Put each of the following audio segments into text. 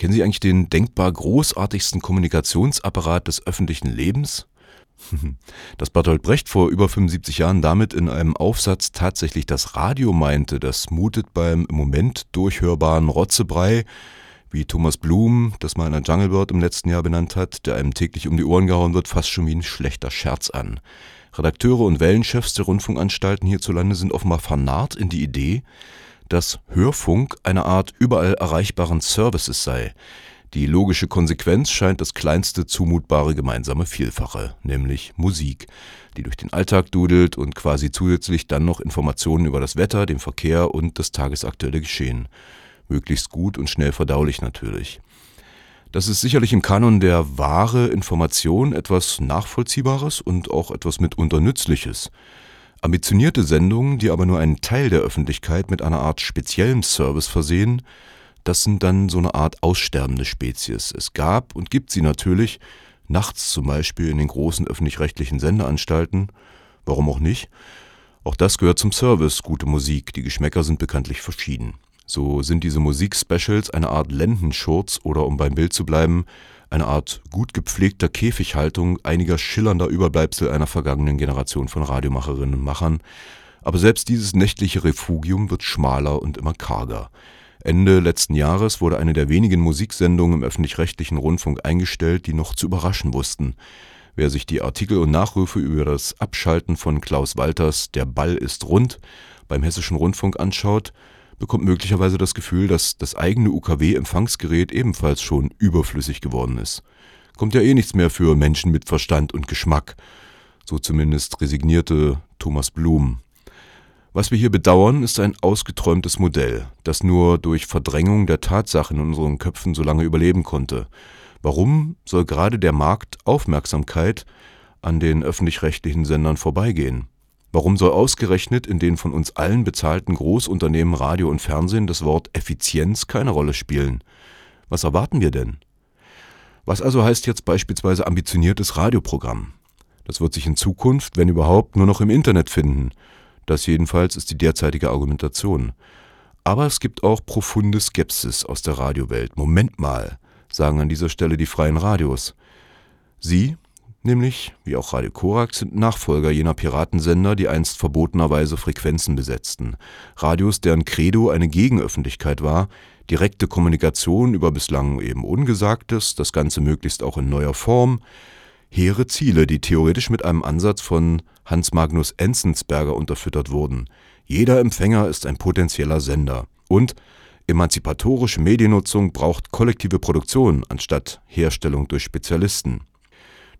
Kennen Sie eigentlich den denkbar großartigsten Kommunikationsapparat des öffentlichen Lebens? Dass Bertolt Brecht vor über 75 Jahren damit in einem Aufsatz tatsächlich das Radio meinte, das mutet beim im Moment durchhörbaren Rotzebrei, wie Thomas Blum das mal in der Jungle Bird im letzten Jahr benannt hat, der einem täglich um die Ohren gehauen wird, fast schon wie ein schlechter Scherz an. Redakteure und Wellenchefs der Rundfunkanstalten hierzulande sind offenbar vernarrt in die Idee, dass Hörfunk eine Art überall erreichbaren Services sei, die logische Konsequenz scheint das kleinste zumutbare gemeinsame Vielfache, nämlich Musik, die durch den Alltag dudelt und quasi zusätzlich dann noch Informationen über das Wetter, den Verkehr und das tagesaktuelle Geschehen. Möglichst gut und schnell verdaulich natürlich. Das ist sicherlich im Kanon der wahre Information etwas Nachvollziehbares und auch etwas mitunter Nützliches. Ambitionierte Sendungen, die aber nur einen Teil der Öffentlichkeit mit einer Art speziellem Service versehen, das sind dann so eine Art aussterbende Spezies. Es gab und gibt sie natürlich, nachts zum Beispiel in den großen öffentlich-rechtlichen Sendeanstalten. Warum auch nicht? Auch das gehört zum Service, gute Musik. Die Geschmäcker sind bekanntlich verschieden. So sind diese Musikspecials eine Art Lendenschurz oder, um beim Bild zu bleiben, eine Art gut gepflegter Käfighaltung einiger schillernder Überbleibsel einer vergangenen Generation von Radiomacherinnen und Machern. Aber selbst dieses nächtliche Refugium wird schmaler und immer karger. Ende letzten Jahres wurde eine der wenigen Musiksendungen im öffentlich-rechtlichen Rundfunk eingestellt, die noch zu überraschen wussten. Wer sich die Artikel und Nachrufe über das Abschalten von Klaus Walters Der Ball ist rund beim Hessischen Rundfunk anschaut, bekommt möglicherweise das Gefühl, dass das eigene UKW-Empfangsgerät ebenfalls schon überflüssig geworden ist. Kommt ja eh nichts mehr für Menschen mit Verstand und Geschmack. So zumindest resignierte Thomas Blum. Was wir hier bedauern, ist ein ausgeträumtes Modell, das nur durch Verdrängung der Tatsachen in unseren Köpfen so lange überleben konnte. Warum soll gerade der Markt Aufmerksamkeit an den öffentlich-rechtlichen Sendern vorbeigehen? Warum soll ausgerechnet in den von uns allen bezahlten Großunternehmen Radio und Fernsehen das Wort Effizienz keine Rolle spielen? Was erwarten wir denn? Was also heißt jetzt beispielsweise ambitioniertes Radioprogramm? Das wird sich in Zukunft, wenn überhaupt, nur noch im Internet finden – das jedenfalls ist die derzeitige Argumentation. Aber es gibt auch profunde Skepsis aus der Radiowelt. Moment mal, sagen an dieser Stelle die freien Radios. Sie, nämlich, wie auch Radio Korax, sind Nachfolger jener Piratensender, die einst verbotenerweise Frequenzen besetzten. Radios, deren Credo eine Gegenöffentlichkeit war, direkte Kommunikation über bislang eben Ungesagtes, das Ganze möglichst auch in neuer Form, hehre Ziele, die theoretisch mit einem Ansatz von Hans Magnus Enzensberger unterfüttert wurden. Jeder Empfänger ist ein potenzieller Sender. Und emanzipatorische Mediennutzung braucht kollektive Produktion anstatt Herstellung durch Spezialisten.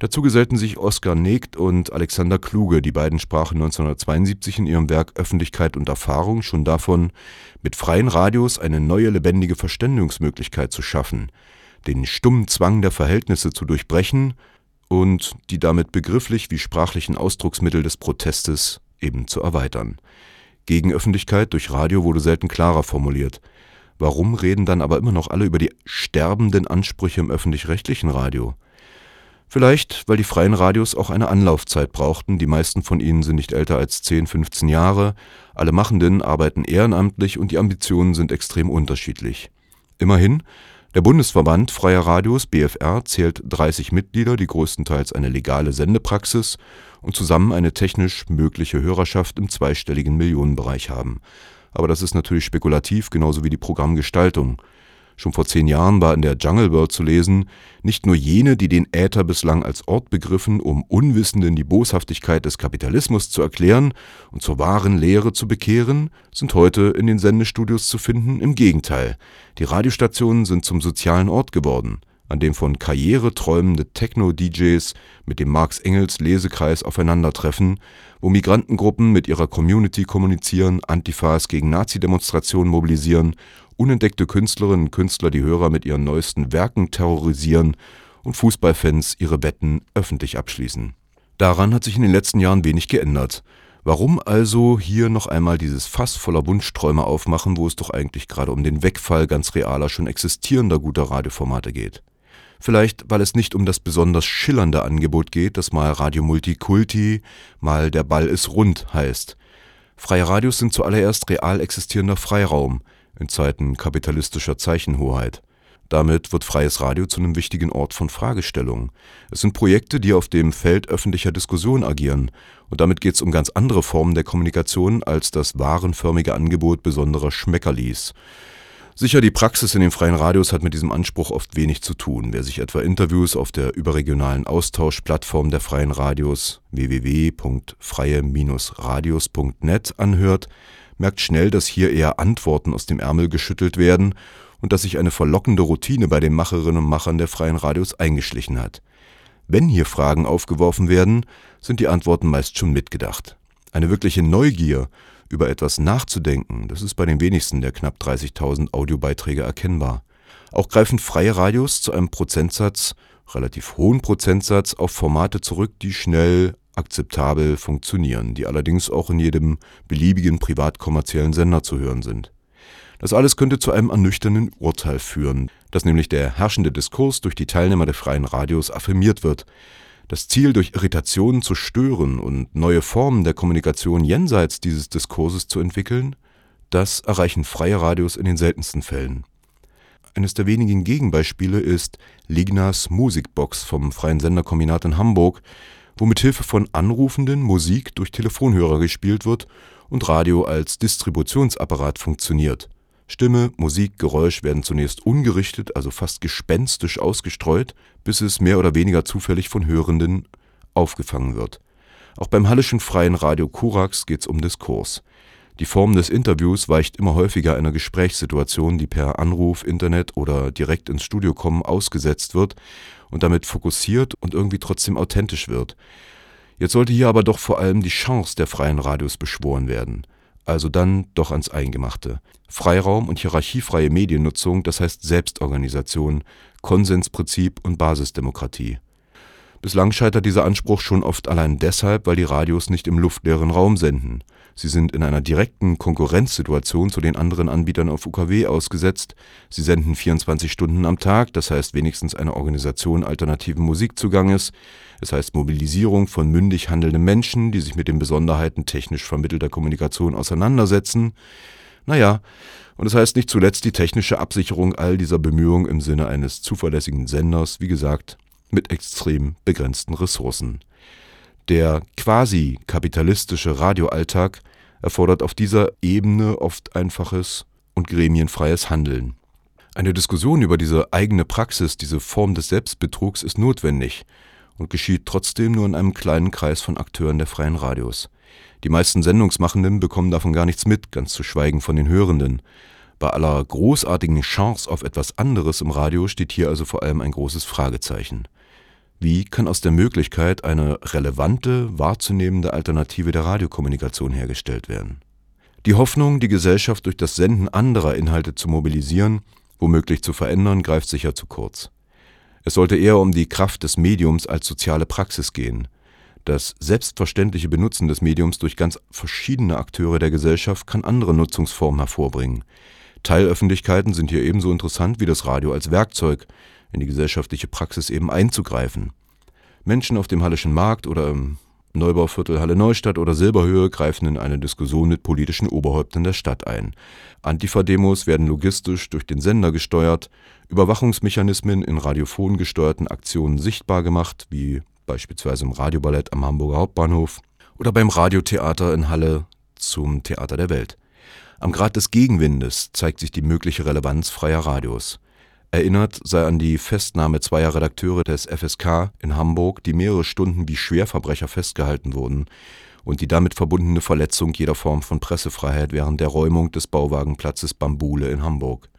Dazu gesellten sich Oskar Negt und Alexander Kluge, die beiden sprachen 1972 in ihrem Werk Öffentlichkeit und Erfahrung schon davon, mit freien Radios eine neue lebendige Verständigungsmöglichkeit zu schaffen, den stummen Zwang der Verhältnisse zu durchbrechen und die damit begrifflich wie sprachlichen Ausdrucksmittel des Protestes eben zu erweitern. Gegenöffentlichkeit durch Radio wurde selten klarer formuliert. Warum reden dann aber immer noch alle über die sterbenden Ansprüche im öffentlich-rechtlichen Radio? Vielleicht, weil die freien Radios auch eine Anlaufzeit brauchten, die meisten von ihnen sind nicht älter als 10, 15 Jahre, alle Machenden arbeiten ehrenamtlich und die Ambitionen sind extrem unterschiedlich. Immerhin, der Bundesverband Freier Radios (BfR) zählt 30 Mitglieder, die größtenteils eine legale Sendepraxis und zusammen eine technisch mögliche Hörerschaft im zweistelligen Millionenbereich haben. Aber das ist natürlich spekulativ, genauso wie die Programmgestaltung Schon vor zehn Jahren war in der Jungle World zu lesen, nicht nur jene, die den Äther bislang als Ort begriffen, um Unwissenden die Boshaftigkeit des Kapitalismus zu erklären und zur wahren Lehre zu bekehren, sind heute in den Sendestudios zu finden. Im Gegenteil, die Radiostationen sind zum sozialen Ort geworden, an dem von Karriere träumende Techno-DJs mit dem Marx-Engels-Lesekreis aufeinandertreffen, wo Migrantengruppen mit ihrer Community kommunizieren, Antifas gegen Nazi-Demonstrationen mobilisieren unentdeckte Künstlerinnen und Künstler die Hörer mit ihren neuesten Werken terrorisieren und Fußballfans ihre Wetten öffentlich abschließen. Daran hat sich in den letzten Jahren wenig geändert. Warum also hier noch einmal dieses Fass voller Wunschträume aufmachen, wo es doch eigentlich gerade um den Wegfall ganz realer, schon existierender guter Radioformate geht? Vielleicht, weil es nicht um das besonders schillernde Angebot geht, das mal Radio Multikulti, mal Der Ball ist rund heißt. Freie Radios sind zuallererst real existierender Freiraum, in Zeiten kapitalistischer Zeichenhoheit. Damit wird freies Radio zu einem wichtigen Ort von Fragestellungen. Es sind Projekte, die auf dem Feld öffentlicher Diskussion agieren. Und damit geht es um ganz andere Formen der Kommunikation als das warenförmige Angebot besonderer Schmeckerlis. Sicher, die Praxis in den freien Radios hat mit diesem Anspruch oft wenig zu tun. Wer sich etwa Interviews auf der überregionalen Austauschplattform der freien Radios www.freie-radios.net anhört, merkt schnell, dass hier eher Antworten aus dem Ärmel geschüttelt werden und dass sich eine verlockende Routine bei den Macherinnen und Machern der freien Radios eingeschlichen hat. Wenn hier Fragen aufgeworfen werden, sind die Antworten meist schon mitgedacht. Eine wirkliche Neugier, über etwas nachzudenken, das ist bei den wenigsten der knapp 30.000 Audiobeiträge erkennbar. Auch greifen freie Radios zu einem Prozentsatz, relativ hohen Prozentsatz, auf Formate zurück, die schnell akzeptabel funktionieren, die allerdings auch in jedem beliebigen privat-kommerziellen Sender zu hören sind. Das alles könnte zu einem ernüchternden Urteil führen, dass nämlich der herrschende Diskurs durch die Teilnehmer der freien Radios affirmiert wird. Das Ziel, durch Irritationen zu stören und neue Formen der Kommunikation jenseits dieses Diskurses zu entwickeln, das erreichen freie Radios in den seltensten Fällen. Eines der wenigen Gegenbeispiele ist Lignas Musikbox vom Freien Senderkombinat in Hamburg, wo mit Hilfe von Anrufenden Musik durch Telefonhörer gespielt wird und Radio als Distributionsapparat funktioniert. Stimme, Musik, Geräusch werden zunächst ungerichtet, also fast gespenstisch ausgestreut, bis es mehr oder weniger zufällig von Hörenden aufgefangen wird. Auch beim Hallischen Freien Radio Korax geht es um Diskurs. Die Form des Interviews weicht immer häufiger einer Gesprächssituation, die per Anruf, Internet oder direkt ins Studio kommen, ausgesetzt wird und damit fokussiert und irgendwie trotzdem authentisch wird. Jetzt sollte hier aber doch vor allem die Chance der freien Radios beschworen werden also dann doch ans Eingemachte. Freiraum und hierarchiefreie Mediennutzung, das heißt Selbstorganisation, Konsensprinzip und Basisdemokratie. Bislang scheitert dieser Anspruch schon oft allein deshalb, weil die Radios nicht im luftleeren Raum senden. Sie sind in einer direkten Konkurrenzsituation zu den anderen Anbietern auf UKW ausgesetzt. Sie senden 24 Stunden am Tag, das heißt wenigstens eine Organisation alternativen Musikzuganges. Es heißt Mobilisierung von mündig handelnden Menschen, die sich mit den Besonderheiten technisch vermittelter Kommunikation auseinandersetzen. Naja, und es das heißt nicht zuletzt die technische Absicherung all dieser Bemühungen im Sinne eines zuverlässigen Senders, wie gesagt, mit extrem begrenzten Ressourcen. Der quasi kapitalistische Radioalltag erfordert auf dieser Ebene oft einfaches und gremienfreies Handeln. Eine Diskussion über diese eigene Praxis, diese Form des Selbstbetrugs ist notwendig und geschieht trotzdem nur in einem kleinen Kreis von Akteuren der freien Radios. Die meisten Sendungsmachenden bekommen davon gar nichts mit, ganz zu schweigen von den Hörenden. Bei aller großartigen Chance auf etwas anderes im Radio steht hier also vor allem ein großes Fragezeichen. Wie kann aus der Möglichkeit eine relevante, wahrzunehmende Alternative der Radiokommunikation hergestellt werden? Die Hoffnung, die Gesellschaft durch das Senden anderer Inhalte zu mobilisieren, womöglich zu verändern, greift sicher zu kurz. Es sollte eher um die Kraft des Mediums als soziale Praxis gehen. Das selbstverständliche Benutzen des Mediums durch ganz verschiedene Akteure der Gesellschaft kann andere Nutzungsformen hervorbringen. Teilöffentlichkeiten sind hier ebenso interessant wie das Radio als Werkzeug, in die gesellschaftliche Praxis eben einzugreifen. Menschen auf dem Hallischen Markt oder im Neubauviertel Halle Neustadt oder Silberhöhe greifen in eine Diskussion mit politischen Oberhäuptern der Stadt ein. Antifa-Demos werden logistisch durch den Sender gesteuert, Überwachungsmechanismen in radiophon gesteuerten Aktionen sichtbar gemacht, wie beispielsweise im Radioballett am Hamburger Hauptbahnhof oder beim Radiotheater in Halle zum Theater der Welt. Am Grad des Gegenwindes zeigt sich die mögliche Relevanz freier Radios. Erinnert sei an die Festnahme zweier Redakteure des FSK in Hamburg, die mehrere Stunden wie Schwerverbrecher festgehalten wurden, und die damit verbundene Verletzung jeder Form von Pressefreiheit während der Räumung des Bauwagenplatzes Bambule in Hamburg.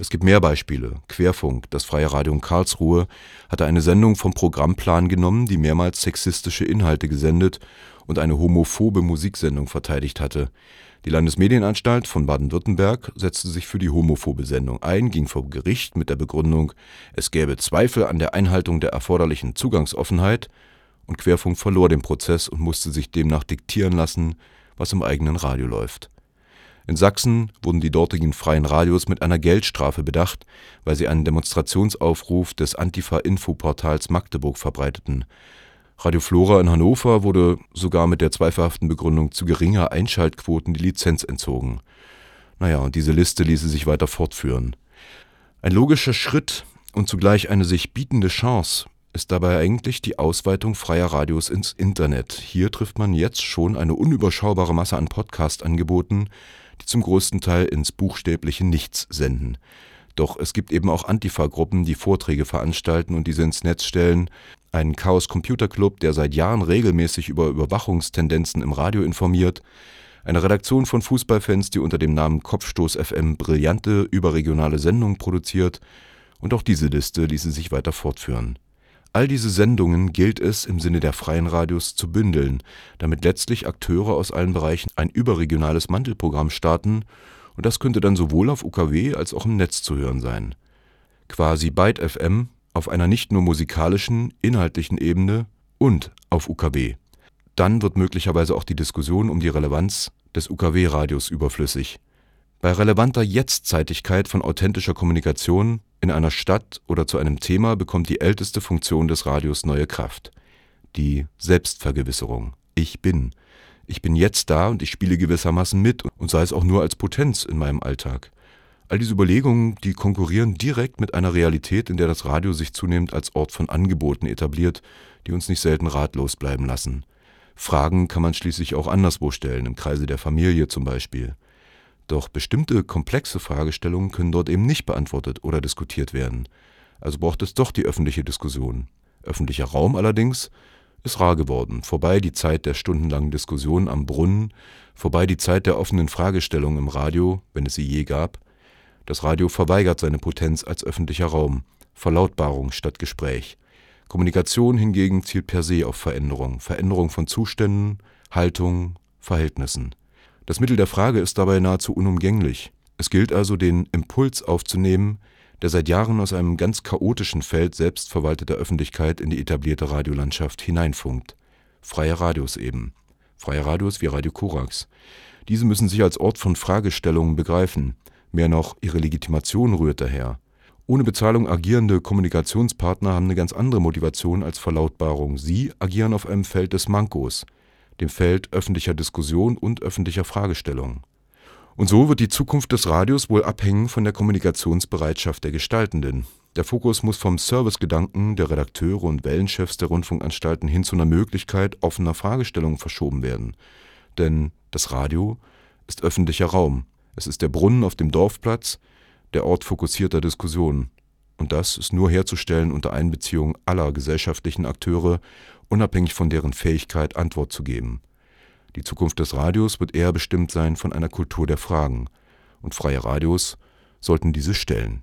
Es gibt mehr Beispiele. Querfunk, das Freie Radio in Karlsruhe, hatte eine Sendung vom Programmplan genommen, die mehrmals sexistische Inhalte gesendet und eine homophobe Musiksendung verteidigt hatte. Die Landesmedienanstalt von Baden-Württemberg setzte sich für die homophobe Sendung ein, ging vor Gericht mit der Begründung, es gäbe Zweifel an der Einhaltung der erforderlichen Zugangsoffenheit, und Querfunk verlor den Prozess und musste sich demnach diktieren lassen, was im eigenen Radio läuft. In Sachsen wurden die dortigen freien Radios mit einer Geldstrafe bedacht, weil sie einen Demonstrationsaufruf des Antifa-Infoportals Magdeburg verbreiteten. Radio Flora in Hannover wurde sogar mit der zweifelhaften Begründung zu geringer Einschaltquoten die Lizenz entzogen. Naja, und diese Liste ließe sich weiter fortführen. Ein logischer Schritt und zugleich eine sich bietende Chance ist dabei eigentlich die Ausweitung freier Radios ins Internet. Hier trifft man jetzt schon eine unüberschaubare Masse an Podcast-Angeboten, die zum größten Teil ins buchstäbliche Nichts senden. Doch es gibt eben auch Antifa-Gruppen, die Vorträge veranstalten und diese ins Netz stellen, einen Chaos Computer Club, der seit Jahren regelmäßig über Überwachungstendenzen im Radio informiert, eine Redaktion von Fußballfans, die unter dem Namen Kopfstoß FM brillante überregionale Sendungen produziert, und auch diese Liste ließe sich weiter fortführen. All diese Sendungen gilt es im Sinne der freien Radios zu bündeln, damit letztlich Akteure aus allen Bereichen ein überregionales Mantelprogramm starten, und das könnte dann sowohl auf UKW als auch im Netz zu hören sein. Quasi Byte FM auf einer nicht nur musikalischen, inhaltlichen Ebene und auf UKW. Dann wird möglicherweise auch die Diskussion um die Relevanz des UKW-Radios überflüssig. Bei relevanter Jetztzeitigkeit von authentischer Kommunikation in einer Stadt oder zu einem Thema bekommt die älteste Funktion des Radios neue Kraft. Die Selbstvergewisserung. Ich bin. Ich bin jetzt da und ich spiele gewissermaßen mit und sei es auch nur als Potenz in meinem Alltag. All diese Überlegungen, die konkurrieren direkt mit einer Realität, in der das Radio sich zunehmend als Ort von Angeboten etabliert, die uns nicht selten ratlos bleiben lassen. Fragen kann man schließlich auch anderswo stellen, im Kreise der Familie zum Beispiel. Doch bestimmte komplexe Fragestellungen können dort eben nicht beantwortet oder diskutiert werden. Also braucht es doch die öffentliche Diskussion. Öffentlicher Raum allerdings ist rar geworden. Vorbei die Zeit der stundenlangen Diskussion am Brunnen, vorbei die Zeit der offenen Fragestellung im Radio, wenn es sie je gab. Das Radio verweigert seine Potenz als öffentlicher Raum. Verlautbarung statt Gespräch. Kommunikation hingegen zielt per se auf Veränderung, Veränderung von Zuständen, Haltung, Verhältnissen. Das Mittel der Frage ist dabei nahezu unumgänglich. Es gilt also, den Impuls aufzunehmen, der seit Jahren aus einem ganz chaotischen Feld selbstverwalteter Öffentlichkeit in die etablierte Radiolandschaft hineinfunkt. Freie Radios eben. Freie Radios wie Radio Korax. Diese müssen sich als Ort von Fragestellungen begreifen. Mehr noch, ihre Legitimation rührt daher. Ohne Bezahlung agierende Kommunikationspartner haben eine ganz andere Motivation als Verlautbarung. Sie agieren auf einem Feld des Mankos, dem Feld öffentlicher Diskussion und öffentlicher Fragestellung. Und so wird die Zukunft des Radios wohl abhängen von der Kommunikationsbereitschaft der Gestaltenden. Der Fokus muss vom Servicegedanken der Redakteure und Wellenchefs der Rundfunkanstalten hin zu einer Möglichkeit offener Fragestellungen verschoben werden. Denn das Radio ist öffentlicher Raum. Es ist der Brunnen auf dem Dorfplatz, der Ort fokussierter Diskussionen. Und das ist nur herzustellen unter Einbeziehung aller gesellschaftlichen Akteure, unabhängig von deren Fähigkeit, Antwort zu geben. Die Zukunft des Radios wird eher bestimmt sein von einer Kultur der Fragen, und freie Radios sollten diese stellen